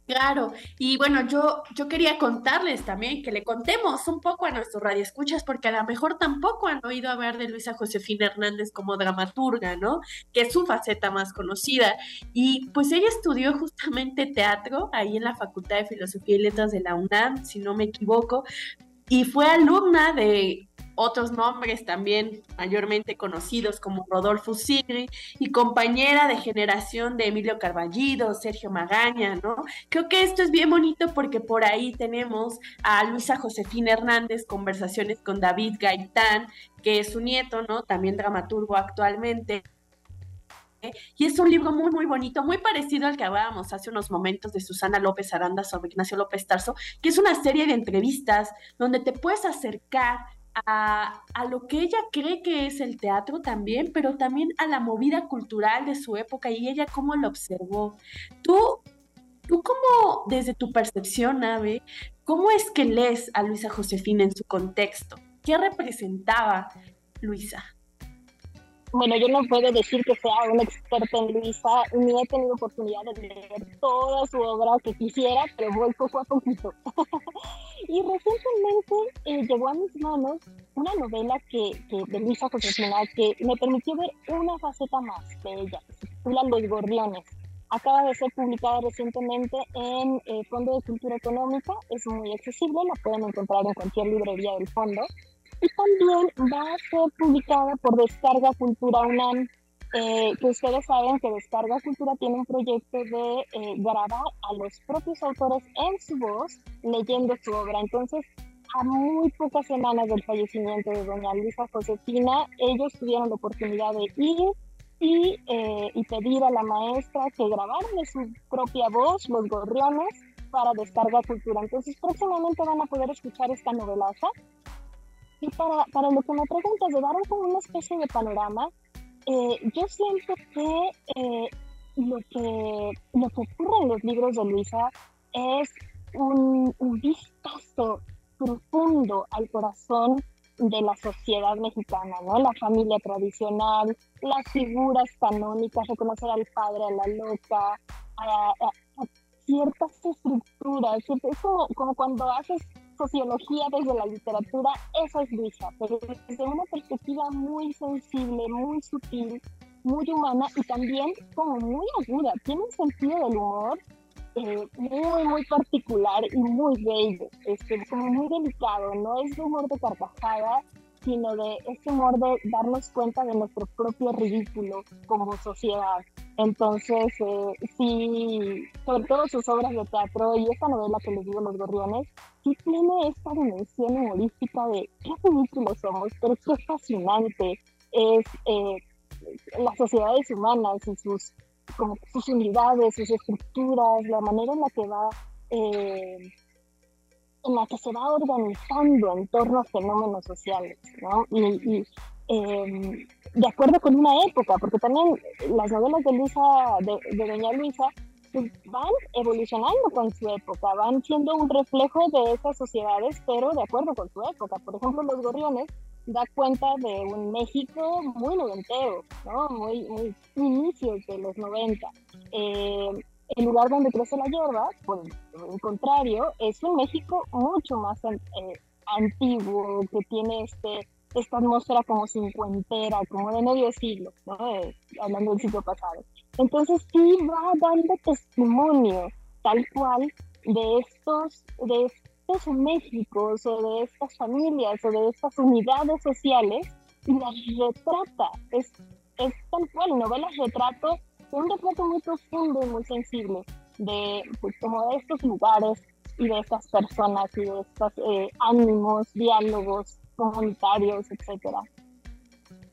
Claro, y bueno, yo, yo quería contarles también que le contemos un poco a nuestros radioescuchas, porque a lo mejor tampoco han oído hablar de Luisa Josefina Hernández como dramaturga, ¿no? Que es su faceta más conocida. Y pues ella estudió justamente teatro ahí en la Facultad de Filosofía y Letras de la UNAM, si no me equivoco, y fue alumna de otros nombres también mayormente conocidos como Rodolfo Sigri y compañera de generación de Emilio Carballido, Sergio Magaña, ¿no? Creo que esto es bien bonito porque por ahí tenemos a Luisa Josefina Hernández, conversaciones con David Gaitán, que es su nieto, ¿no? También dramaturgo actualmente. Y es un libro muy, muy bonito, muy parecido al que hablábamos hace unos momentos de Susana López Aranda sobre Ignacio López Tarso, que es una serie de entrevistas donde te puedes acercar a, lo que ella cree que es el teatro también, pero también a la movida cultural de su época y ella cómo lo observó. Tú, tú cómo, desde tu percepción, Ave, ¿cómo es que lees a Luisa Josefina en su contexto? ¿Qué representaba Luisa? Bueno, yo no puedo decir que sea una experta en Luisa, ni he tenido oportunidad de leer toda su obra que quisiera, pero voy poco a poquito. y recientemente eh, llegó a mis manos una novela que, de Luisa Josefina que me permitió ver una faceta más de ella, se Los Gorriones. Acaba de ser publicada recientemente en eh, Fondo de Cultura Económica, es muy accesible, la pueden encontrar en cualquier librería del fondo y también va a ser publicada por Descarga Cultura UNAM, eh, que ustedes saben que Descarga Cultura tiene un proyecto de eh, grabar a los propios autores en su voz leyendo su obra. Entonces, a muy pocas semanas del fallecimiento de doña Luisa Josefina, ellos tuvieron la oportunidad de ir y, eh, y pedir a la maestra que grabara de su propia voz los gorriones para Descarga Cultura. Entonces, próximamente van a poder escuchar esta novelaza y para, para lo que me preguntas, de dar como una especie de panorama, eh, yo siento que, eh, lo que lo que ocurre en los libros de Luisa es un, un vistazo profundo al corazón de la sociedad mexicana, ¿no? La familia tradicional, las figuras canónicas, reconocer al padre, a la loca, a, ciertas estructuras. Es como, como cuando haces sociología desde la literatura, eso es Luisa, pero desde una perspectiva muy sensible, muy sutil, muy humana y también como muy aguda. Tiene un sentido del humor eh, muy, muy particular y muy bello, este, como muy delicado, no es humor de carcajada, sino de ese humor de darnos cuenta de nuestro propio ridículo como sociedad. Entonces, eh, sí, sobre todo sus obras de teatro y esta novela que les digo, Los Gorriones, sí tiene esta dimensión humorística de qué ridículos somos, pero qué fascinante es eh, las sociedades humanas y sus, como sus unidades, sus estructuras, la manera en la que va... Eh, en la que se va organizando en torno a fenómenos sociales, ¿no? Y, em, de acuerdo con una época, porque también las novelas de Luisa, de, de Doña Luisa, pues, van evolucionando con su época, van siendo un reflejo de esas sociedades, pero de acuerdo con su época. Por ejemplo, Los Gorriones da cuenta de un México muy noventero, ¿no? Muy, muy inicios de los 90. Eh, el lugar donde crece la hierba, por el contrario, es un México mucho más eh, antiguo, que tiene este, esta atmósfera como cincuentera, como de medio siglo, ¿no? Eh, hablando del siglo pasado. Entonces sí va dando testimonio tal cual de estos, de estos Méxicos o de estas familias o de estas unidades sociales y las retrata. Es, es tal cual, novelas retrato un retrato muy profundo y muy sensible de, pues, como de estos lugares y de estas personas y de estos eh, ánimos, diálogos comunitarios, etcétera.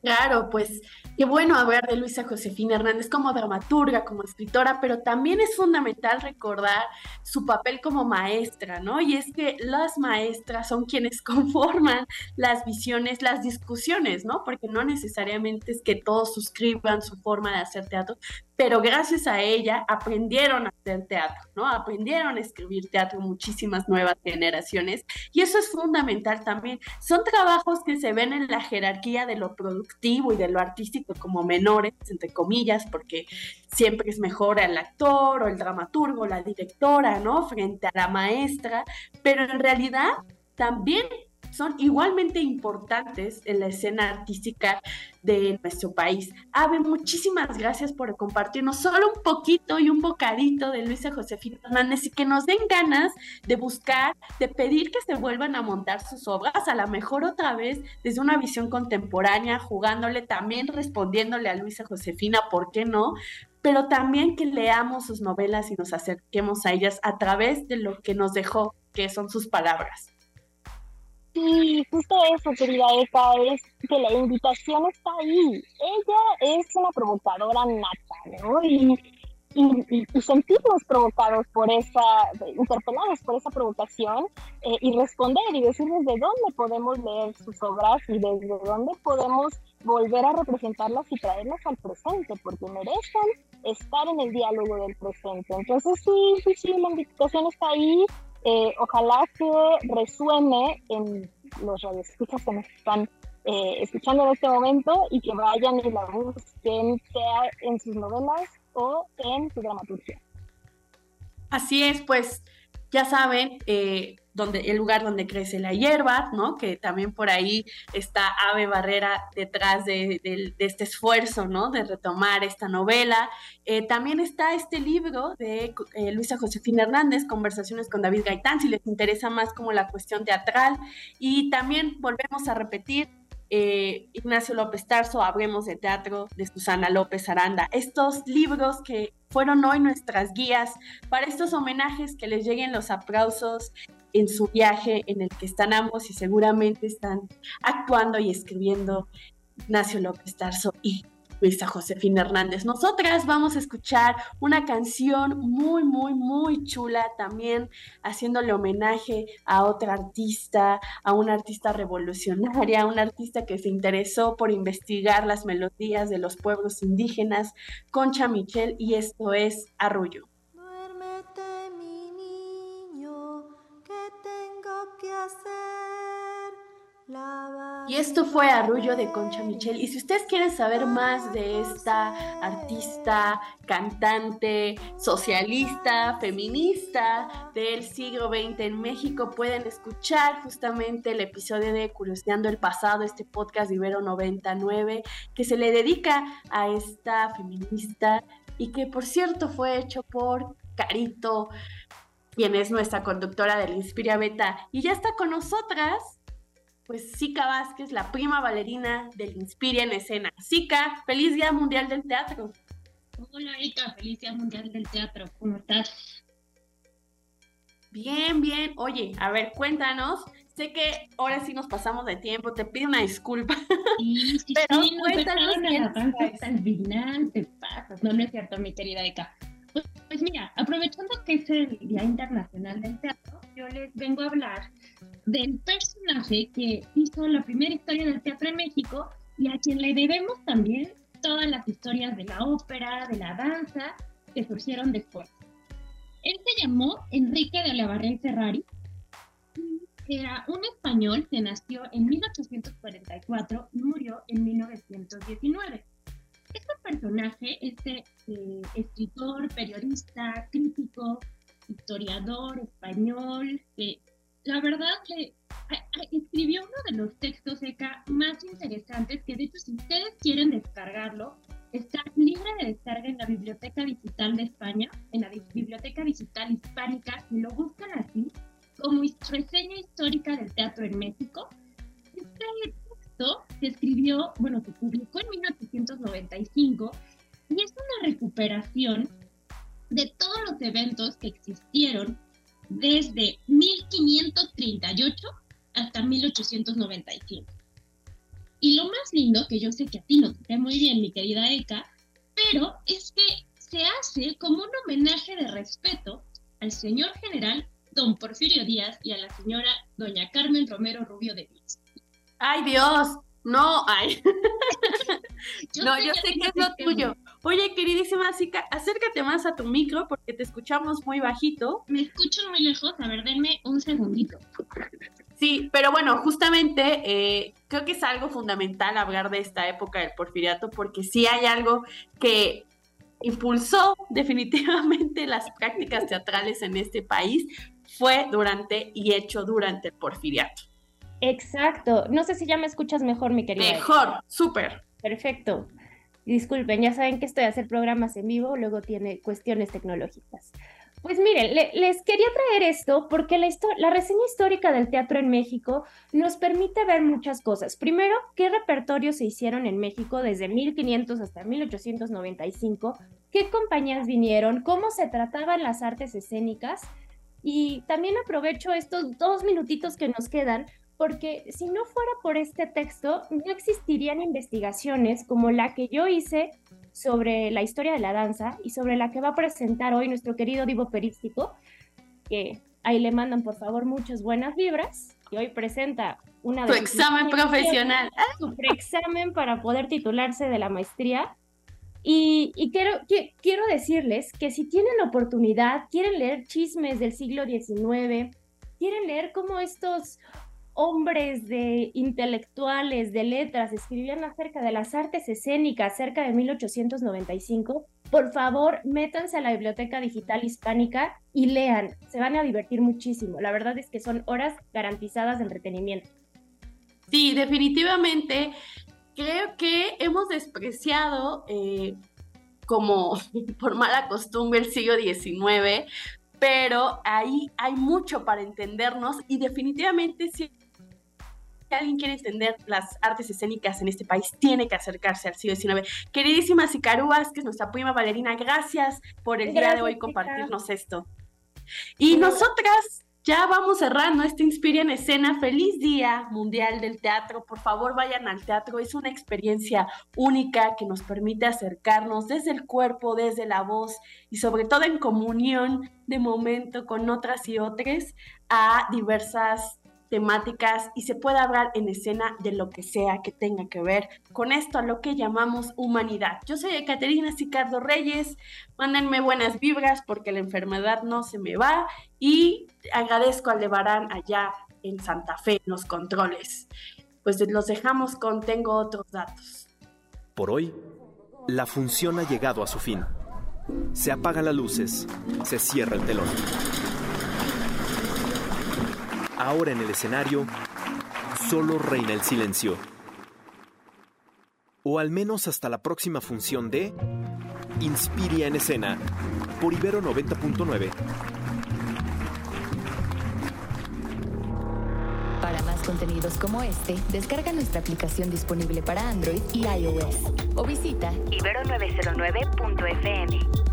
Claro, pues qué bueno hablar de Luisa Josefina Hernández como dramaturga, como escritora, pero también es fundamental recordar su papel como maestra, ¿no? Y es que las maestras son quienes conforman las visiones, las discusiones, ¿no? Porque no necesariamente es que todos suscriban su forma de hacer teatro, pero gracias a ella aprendieron a hacer teatro, ¿no? Aprendieron a escribir teatro muchísimas nuevas generaciones y eso es fundamental también. Son trabajos que se ven en la jerarquía de lo productivo y de lo artístico como menores, entre comillas, porque siempre es mejor el actor o el dramaturgo, la directora, ¿no? Frente a la maestra, pero en realidad también son igualmente importantes en la escena artística de nuestro país. Ave, muchísimas gracias por compartirnos solo un poquito y un bocadito de Luisa Josefina Hernández y que nos den ganas de buscar, de pedir que se vuelvan a montar sus obras, a lo mejor otra vez desde una visión contemporánea, jugándole también, respondiéndole a Luisa Josefina, ¿por qué no? Pero también que leamos sus novelas y nos acerquemos a ellas a través de lo que nos dejó, que son sus palabras. Sí, justo eso, querida Eka, es que la invitación está ahí. Ella es una provocadora nata, ¿no? Y, y, sentirnos provocados por esa, interpelados por esa provocación eh, y responder y decirles de dónde podemos leer sus obras y desde dónde podemos volver a representarlas y traerlas al presente, porque merecen estar en el diálogo del presente. Entonces, sí, sí, sí, la invitación está ahí eh, ojalá que resuene en los radioescuchas que nos están eh, escuchando en este momento y que vayan y la busquen, sea en sus novelas o en su dramaturgia. Así es, pues ya saben, eh, donde, el lugar donde crece la hierba, ¿no? Que también por ahí está Ave Barrera detrás de, este esfuerzo, ¿no? De retomar esta novela. Eh, también está este libro de eh, Luisa Josefina Hernández, Conversaciones con David Gaitán, si les interesa más como la cuestión teatral. Y también volvemos a repetir eh, Ignacio López Tarso, Hablemos de Teatro, de Susana López Aranda. Estos libros que fueron hoy nuestras guías para estos homenajes, que les lleguen los aplausos en su viaje en el que están ambos y seguramente están actuando y escribiendo Ignacio López Tarso y Luisa Josefina Hernández. Nosotras vamos a escuchar una canción muy, muy, muy chula también haciéndole homenaje a otra artista, a una artista revolucionaria, a una artista que se interesó por investigar las melodías de los pueblos indígenas, Concha Michel, y esto es Arrullo. Duérmete, mi niño, ¿qué tengo que hacer? Y esto fue Arrullo de Concha Michel. Y si ustedes quieren saber más de esta artista, cantante, socialista, feminista del siglo XX en México, pueden escuchar justamente el episodio de Curioseando el Pasado, este podcast de Ibero 99, que se le dedica a esta feminista y que por cierto fue hecho por Carito, quien es nuestra conductora del Inspiria Beta. Y ya está con nosotras pues Zika Vázquez, la prima bailarina del Inspiria en escena. Zika, feliz Día Mundial del Teatro. Hola Erika, feliz Día Mundial del Teatro, ¿cómo estás? Bien, bien. Oye, a ver, cuéntanos. Sé que ahora sí nos pasamos de tiempo, te pido una disculpa. Sí, sí, Pero sí, cuéntanos. al final, te pasas. No, no es cierto, mi querida Erika. Pues, pues mira, aprovechando que es el Día Internacional del Teatro, yo les vengo a hablar del personaje que hizo la primera historia del teatro en México y a quien le debemos también todas las historias de la ópera, de la danza que surgieron después. Él se llamó Enrique de Olavarría Ferrari, era un español que nació en 1844 y murió en 1919. Este personaje, este eh, escritor, periodista, crítico, historiador español, que la verdad que escribió uno de los textos ECA más interesantes, que de hecho si ustedes quieren descargarlo, está libre de descarga en la Biblioteca Digital de España, en la Biblioteca Digital Hispánica, y lo buscan así, como reseña histórica del teatro en México. Este texto se escribió, bueno, se publicó en 1895 y es una recuperación de todos los eventos que existieron desde 1538 hasta 1895. Y lo más lindo, que yo sé que a ti no te muy bien, mi querida Eka, pero es que se hace como un homenaje de respeto al señor general don Porfirio Díaz y a la señora doña Carmen Romero Rubio de Díaz. ¡Ay Dios! No, ay. no, yo sé que es lo tuyo. Oye, queridísima Zika, acércate más a tu micro porque te escuchamos muy bajito. Me escucho muy lejos. A ver, denme un segundito. Sí, pero bueno, justamente eh, creo que es algo fundamental hablar de esta época del porfiriato porque sí hay algo que impulsó definitivamente las prácticas teatrales en este país, fue durante y hecho durante el porfiriato. Exacto. No sé si ya me escuchas mejor, mi querida. Mejor, súper. Perfecto. Disculpen, ya saben que estoy a hacer programas en vivo, luego tiene cuestiones tecnológicas. Pues miren, les quería traer esto porque la, la reseña histórica del teatro en México nos permite ver muchas cosas. Primero, qué repertorios se hicieron en México desde 1500 hasta 1895, qué compañías vinieron, cómo se trataban las artes escénicas. Y también aprovecho estos dos minutitos que nos quedan porque si no fuera por este texto, no existirían investigaciones como la que yo hice sobre la historia de la danza y sobre la que va a presentar hoy nuestro querido Divo Perístico, que ahí le mandan por favor muchas buenas vibras, y hoy presenta una de su examen profesional. Su examen para poder titularse de la maestría. Y, quiero, quiero decirles que si tienen la oportunidad, quieren leer chismes del siglo XIX, quieren leer cómo estos hombres de intelectuales, de letras, escribían acerca de las artes escénicas cerca de 1895, por favor, métanse a la Biblioteca Digital Hispánica y lean. Se van a divertir muchísimo. La verdad es que son horas garantizadas de entretenimiento. Sí, definitivamente. Creo que hemos despreciado, eh, como por mala costumbre, el siglo XIX, pero ahí hay mucho para entendernos y definitivamente sí alguien quiere entender las artes escénicas en este país, tiene que acercarse al siglo XIX. Queridísima Sicaru que nuestra prima Valerina, gracias por el día de hoy compartirnos esto. Y nosotras ya vamos cerrando este Inspira en Escena. Feliz Día Mundial del Teatro. Por favor, vayan al teatro. Es una experiencia única que nos permite acercarnos desde el cuerpo, desde la voz y sobre todo en comunión de momento con otras y otras a diversas temáticas y se puede hablar en escena de lo que sea que tenga que ver con esto, a lo que llamamos humanidad. Yo soy Ekaterina Sicardo Reyes, mándenme buenas vibras porque la enfermedad no se me va y agradezco al Levarán allá en Santa Fe, los controles. Pues los dejamos con tengo otros datos. Por hoy, la función ha llegado a su fin. Se apagan las luces, se cierra el telón. Ahora en el escenario, solo reina el silencio. O al menos hasta la próxima función de Inspiria en escena por Ibero 90.9. Para más contenidos como este, descarga nuestra aplicación disponible para Android y iOS o visita ibero909.fm.